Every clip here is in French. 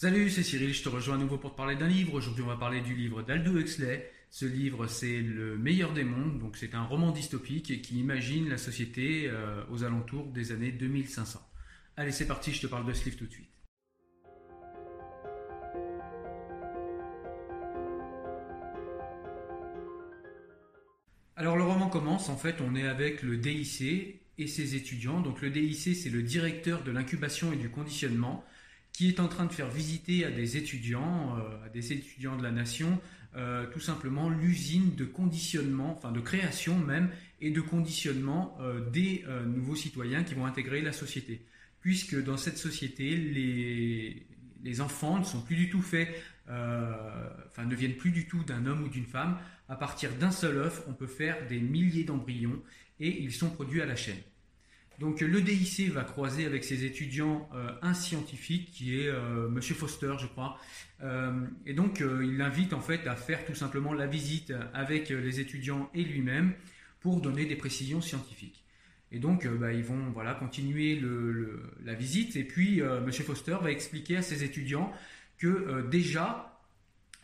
Salut, c'est Cyril, je te rejoins à nouveau pour te parler d'un livre. Aujourd'hui, on va parler du livre d'Aldo Huxley. Ce livre, c'est Le meilleur des mondes, donc c'est un roman dystopique qui imagine la société euh, aux alentours des années 2500. Allez, c'est parti, je te parle de ce livre tout de suite. Alors le roman commence, en fait, on est avec le DIC et ses étudiants. Donc le DIC, c'est le directeur de l'incubation et du conditionnement qui est en train de faire visiter à des étudiants, euh, à des étudiants de la nation, euh, tout simplement l'usine de conditionnement, enfin de création même, et de conditionnement euh, des nouveaux citoyens qui vont intégrer la société. Puisque dans cette société, les, les enfants ne sont plus du tout faits, enfin ne viennent plus du tout d'un homme ou d'une femme. À partir d'un seul œuf, on peut faire des milliers d'embryons et ils sont produits à la chaîne. Donc le DIC va croiser avec ses étudiants euh, un scientifique qui est euh, Monsieur Foster, je crois. Euh, et donc il l'invite en fait à faire tout simplement la visite avec les étudiants et lui-même pour donner des précisions scientifiques. Et donc bah, ils vont continuer la visite et puis Monsieur Foster va expliquer à ses étudiants que déjà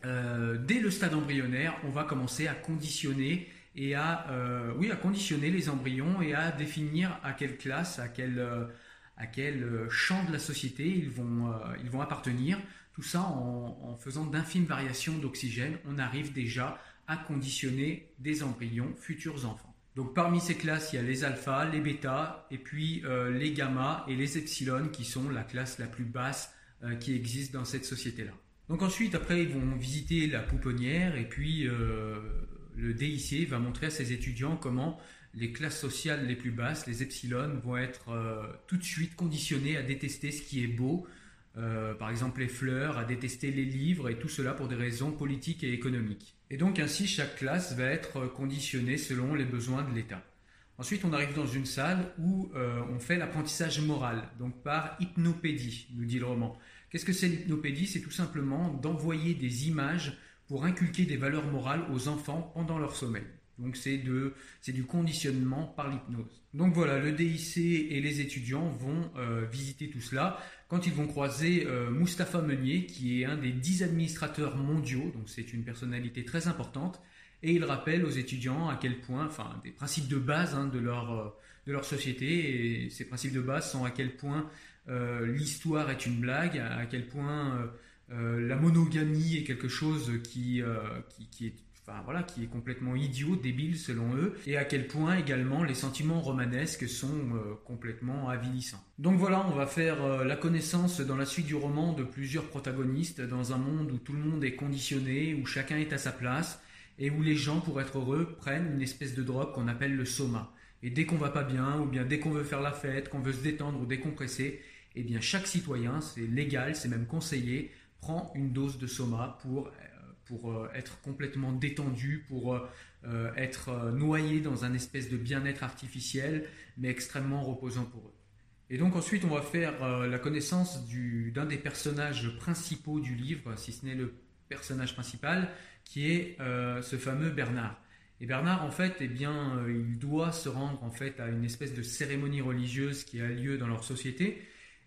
dès le stade embryonnaire on va commencer à conditionner et à, euh, oui, à conditionner les embryons et à définir à quelle classe, à quel, euh, à quel euh, champ de la société ils vont, ils vont appartenir. Tout ça en, faisant d'infimes variations d'oxygène, on arrive déjà à conditionner des embryons, futurs enfants. Donc parmi ces classes, il y a les alphas, les bêtas, et puis les gamma et les epsilon qui sont la classe la plus basse qui existe dans cette société-là. Donc ensuite, après, ils vont visiter la pouponnière et puis le DIC va montrer à ses étudiants comment les classes sociales les plus basses, les epsilon, vont être euh, tout de suite conditionnées à détester ce qui est beau, euh, par exemple les fleurs, à détester les livres, et tout cela pour des raisons politiques et économiques. Et donc ainsi, chaque classe va être conditionnée selon les besoins de l'État. Ensuite, on arrive dans une salle où euh, on fait l'apprentissage moral, donc par hypnopédie, nous dit le roman. Qu'est-ce que c'est l'hypnopédie? C'est tout simplement d'envoyer des images pour inculquer des valeurs morales aux enfants pendant leur sommeil. Donc c'est du conditionnement par l'hypnose. Donc voilà, le DIC et les étudiants vont euh, visiter tout cela quand ils vont croiser euh, Mustapha Meunier, qui est un des dix administrateurs mondiaux, donc c'est une personnalité très importante, et il rappelle aux étudiants à quel point, enfin des principes de base hein, de, leur, euh, de leur société, et ces principes de base sont à quel point l'histoire est une blague, à quel point euh, la monogamie est quelque chose qui, euh, qui, est Enfin, voilà, qui est complètement idiot, débile selon eux, et à quel point également les sentiments romanesques sont euh, complètement avilissants. Donc voilà, on va faire la connaissance dans la suite du roman de plusieurs protagonistes dans un monde où tout le monde est conditionné, où chacun est à sa place, et où les gens, pour être heureux, prennent une espèce de drogue qu'on appelle le soma. Et dès qu'on va pas bien, ou bien dès qu'on veut faire la fête, qu'on veut se détendre ou décompresser, eh bien chaque citoyen, c'est légal, c'est même conseillé, prend une dose de soma pour, euh, pour euh, être complètement détendu, pour euh, être noyé dans un espèce de bien-être artificiel, mais extrêmement reposant pour eux. Et donc ensuite, on va faire la connaissance d'un des personnages principaux du livre, si ce n'est le personnage principal, qui est ce fameux Bernard. Et Bernard, en fait, eh bien, il doit se rendre en fait à une espèce de cérémonie religieuse qui a lieu dans leur société,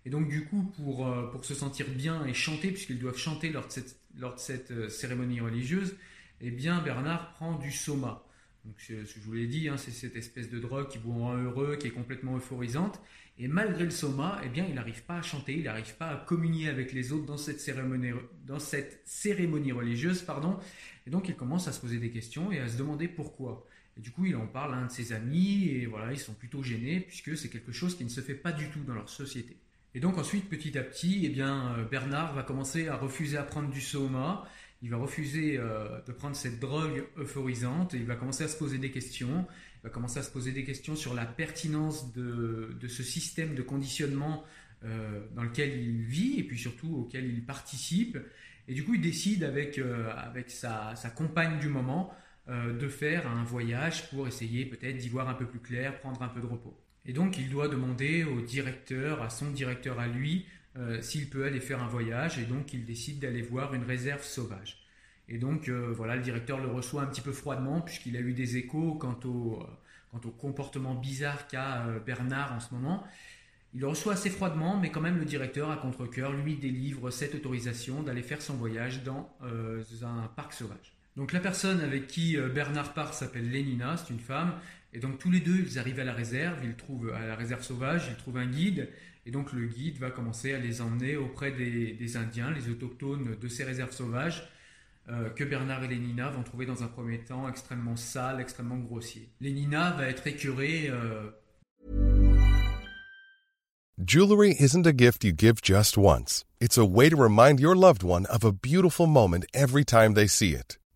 Et donc du coup, pour, pour se sentir bien et chanter, puisqu'ils doivent chanter lors de cette, cette cérémonie religieuse, eh bien Bernard prend du soma. Donc, je vous l'ai dit, hein, c'est cette espèce de drogue qui vous rend heureux, qui est complètement euphorisante. Et malgré le soma, eh bien, il n'arrive pas à chanter, il n'arrive pas à communier avec les autres dans cette cérémonie, dans cette cérémonie religieuse. Pardon. Et donc, il commence à se poser des questions et à se demander pourquoi. Et du coup, il en parle à un de ses amis et voilà, ils sont plutôt gênés puisque c'est quelque chose qui ne se fait pas du tout dans leur société. Et donc ensuite, petit à petit, eh bien, euh, Bernard va commencer à refuser à prendre du soma il va refuser euh, de prendre cette drogue euphorisante et il va commencer à se poser des questions. Il va commencer à se poser des questions sur la pertinence de, ce système de conditionnement euh, dans lequel il vit et puis surtout auquel il participe. Et du coup, il décide avec, avec sa, compagne du moment de faire un voyage pour essayer peut-être d'y voir un peu plus clair, prendre un peu de repos. Et donc, il doit demander au directeur, à son directeur à lui, euh, s'il peut aller faire un voyage et donc il décide d'aller voir une réserve sauvage. Et donc euh, voilà, le directeur le reçoit un petit peu froidement puisqu'il a eu des échos quant au, euh, quant au comportement bizarre qu'a Bernard en ce moment. Il le reçoit assez froidement, mais quand même le directeur, à contre-coeur, lui délivre cette autorisation d'aller faire son voyage dans un parc sauvage. Donc la personne avec qui Bernard part s'appelle Lénina, c'est une femme, et donc tous les deux, ils arrivent à la réserve, ils trouvent à la réserve sauvage, ils trouvent un guide, et donc le guide va commencer à les emmener auprès des, Indiens, les autochtones de ces réserves sauvages, euh, que Bernard et Lénina vont trouver dans un premier temps extrêmement sales, extrêmement grossiers. Lénina va être écœurée. Euh... Jewelry isn't a gift you give just once. It's a way to remind your loved one of a beautiful moment every time they see it.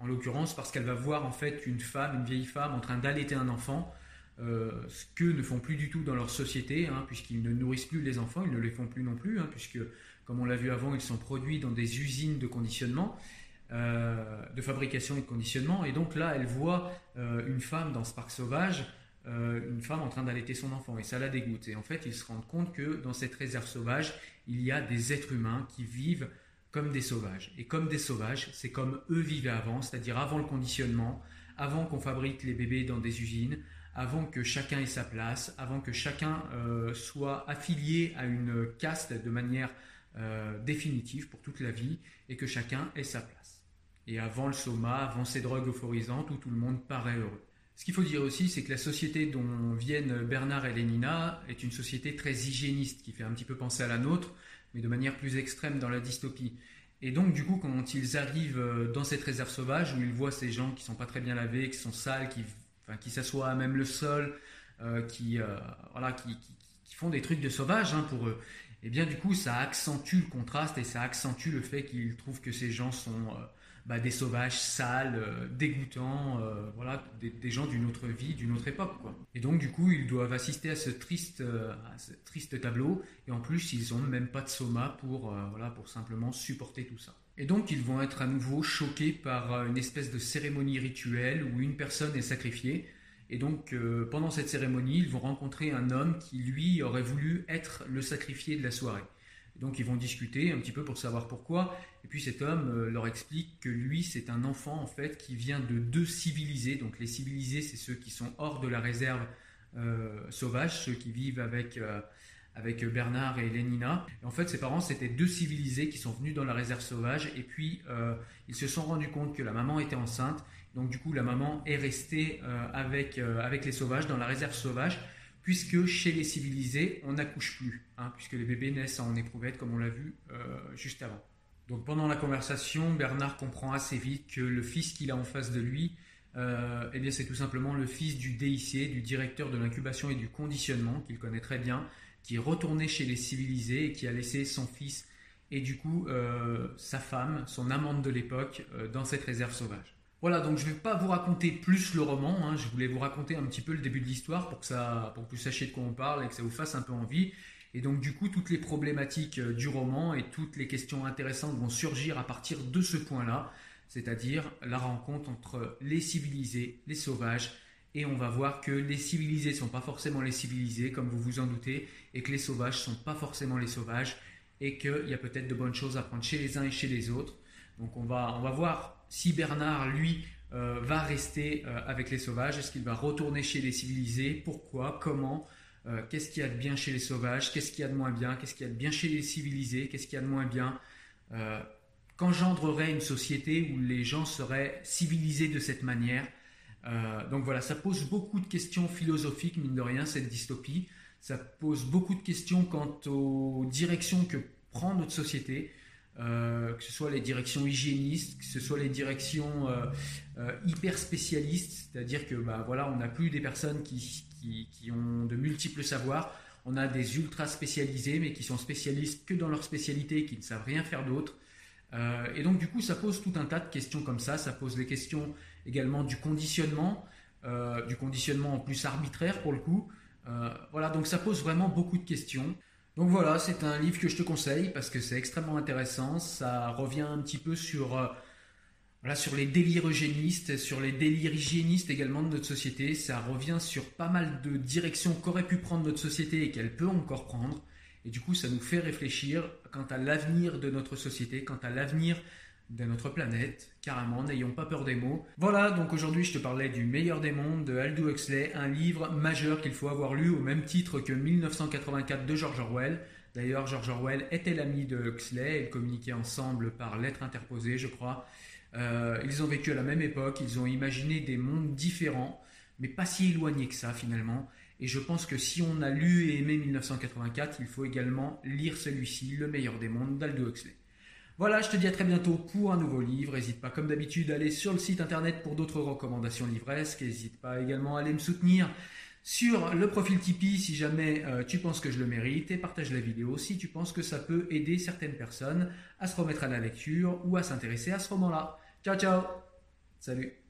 En l'occurrence, parce qu'elle va voir en fait une femme, une vieille femme en train d'allaiter un enfant, euh, ce que ne font plus du tout dans leur société, hein, puisqu'ils ne nourrissent plus les enfants, ils ne les font plus non plus, hein, puisque, comme on l'a vu avant, ils sont produits dans des usines de conditionnement, euh, de fabrication et de conditionnement. Et donc là, elle voit euh, une femme dans ce parc sauvage, une femme en train d'allaiter son enfant, et ça la dégoûte. Et en fait, ils se rendent compte que dans cette réserve sauvage, il y a des êtres humains qui vivent comme des sauvages. Et comme des sauvages, c'est comme eux vivaient avant, c'est-à-dire avant le conditionnement, avant qu'on fabrique les bébés dans des usines, avant que chacun ait sa place, avant que chacun euh, soit affilié à une caste de manière euh, définitive pour toute la vie, et que chacun ait sa place. Et avant le soma, avant ces drogues euphorisantes où tout le monde paraît heureux. Ce qu'il faut dire aussi, c'est que la société dont viennent Bernard et Lénina est une société très hygiéniste, qui fait un petit peu penser à la nôtre, mais de manière plus extrême dans la dystopie. Et donc, du coup, quand ils arrivent euh, dans cette réserve sauvage, où ils voient ces gens qui sont pas très bien lavés, qui sont sales, qui, enfin, qui s'assoient à même le sol, euh, qui, euh, voilà, qui, qui, font des trucs de sauvage hein, pour eux, et eh bien, du coup, ça accentue le contraste et ça accentue le fait qu'ils trouvent que ces gens sont bah, des sauvages sales, euh, dégoûtants, euh, voilà, des, gens d'une autre vie, d'une autre époque. Quoi. Et donc, du coup, ils doivent assister à ce triste, euh, triste tableau. Et en plus, ils n'ont même pas de soma pour, voilà, pour simplement supporter tout ça. Et donc, ils vont être à nouveau choqués par une espèce de cérémonie rituelle où une personne est sacrifiée. Et donc, pendant cette cérémonie, ils vont rencontrer un homme qui, lui, aurait voulu être le sacrifié de la soirée. Donc ils vont discuter un petit peu pour savoir pourquoi. Et puis cet homme euh, leur explique que lui, c'est un enfant en fait qui vient de deux civilisés. Donc les civilisés, c'est ceux qui sont hors de la réserve euh, sauvage, ceux qui vivent avec, euh, avec Bernard et Lénina. Et en fait, ses parents, c'était deux civilisés qui sont venus dans la réserve sauvage. Et puis ils se sont rendus compte que la maman était enceinte. Donc du coup, la maman est restée avec, avec les sauvages dans la réserve sauvage puisque chez les civilisés, on n'accouche plus, hein, puisque les bébés naissent en éprouvette, comme on l'a vu euh, juste avant. Donc pendant la conversation, Bernard comprend assez vite que le fils qu'il a en face de lui, euh, eh bien c'est tout simplement le fils du DIC, du directeur de l'incubation et du conditionnement, qu'il connaît très bien, qui est retourné chez les civilisés et qui a laissé son fils et du coup euh, sa femme, son amante de l'époque, dans cette réserve sauvage. Voilà, donc je ne vais pas vous raconter plus le roman, hein. je voulais vous raconter un petit peu le début de l'histoire pour, que pour que vous sachiez de quoi on parle et que ça vous fasse un peu envie. Et donc du coup, toutes les problématiques euh, du roman et toutes les questions intéressantes vont surgir à partir de ce point-là, c'est-à-dire la rencontre entre les civilisés, les sauvages, et on va voir que les civilisés ne sont pas forcément les civilisés, comme vous vous en doutez, et que les sauvages ne sont pas forcément les sauvages, et qu'il y a peut-être de bonnes choses à prendre chez les uns et chez les autres. Donc on va, voir si Bernard, lui, euh, va rester euh, avec les sauvages, est-ce qu'il va retourner chez les civilisés, pourquoi, comment, euh, qu'est-ce qu'il y a de bien chez les sauvages, qu'est-ce qu'il y a de moins bien, qu'est-ce qu'il y a de bien chez les civilisés, qu'est-ce qu'il y a de moins bien, qu'engendrerait une société où les gens seraient civilisés de cette manière? donc voilà, ça pose beaucoup de questions philosophiques, mine de rien, cette dystopie. Ça pose beaucoup de questions quant aux directions que prend notre société. Euh, que ce soit les directions hygiénistes, que ce soit les directions euh, euh, hyper spécialistes, c'est-à-dire que bah, voilà, on n'a plus des personnes qui, qui, ont de multiples savoirs, on a des ultra spécialisés, mais qui sont spécialistes que dans leur spécialité, qui ne savent rien faire d'autre. et donc du coup, ça pose tout un tas de questions comme ça, ça pose les questions également du conditionnement, du conditionnement en plus arbitraire pour le coup. voilà, donc ça pose vraiment beaucoup de questions. Donc voilà, c'est un livre que je te conseille parce que c'est extrêmement intéressant. Ça revient un petit peu sur, euh, sur les délires eugénistes, sur les délires hygiénistes également de notre société. Ça revient sur pas mal de directions qu'aurait pu prendre notre société et qu'elle peut encore prendre. Et du coup, ça nous fait réfléchir quant à l'avenir de notre société, quant à l'avenir de notre planète, carrément, n'ayons pas peur des mots. Voilà, donc aujourd'hui je te parlais du meilleur des mondes de Aldous Huxley, un livre majeur qu'il faut avoir lu au même titre que 1984 de George Orwell. D'ailleurs, George Orwell était l'ami de Huxley, ils communiquaient ensemble par lettres interposées, je crois. Euh, ils ont vécu à la même époque, ils ont imaginé des mondes différents, mais pas si éloignés que ça finalement. Et je pense que si on a lu et aimé 1984, il faut également lire celui-ci, Le meilleur des mondes d'Aldous Huxley. Voilà, je te dis à très bientôt pour un nouveau livre. N'hésite pas, comme d'habitude, à aller sur le site internet pour d'autres recommandations livresques. N'hésite pas également à aller me soutenir sur le profil Tipeee si jamais euh, tu penses que je le mérite et partage la vidéo si tu penses que ça peut aider certaines personnes à se remettre à la lecture ou à s'intéresser à ce roman-là. Ciao, ciao Salut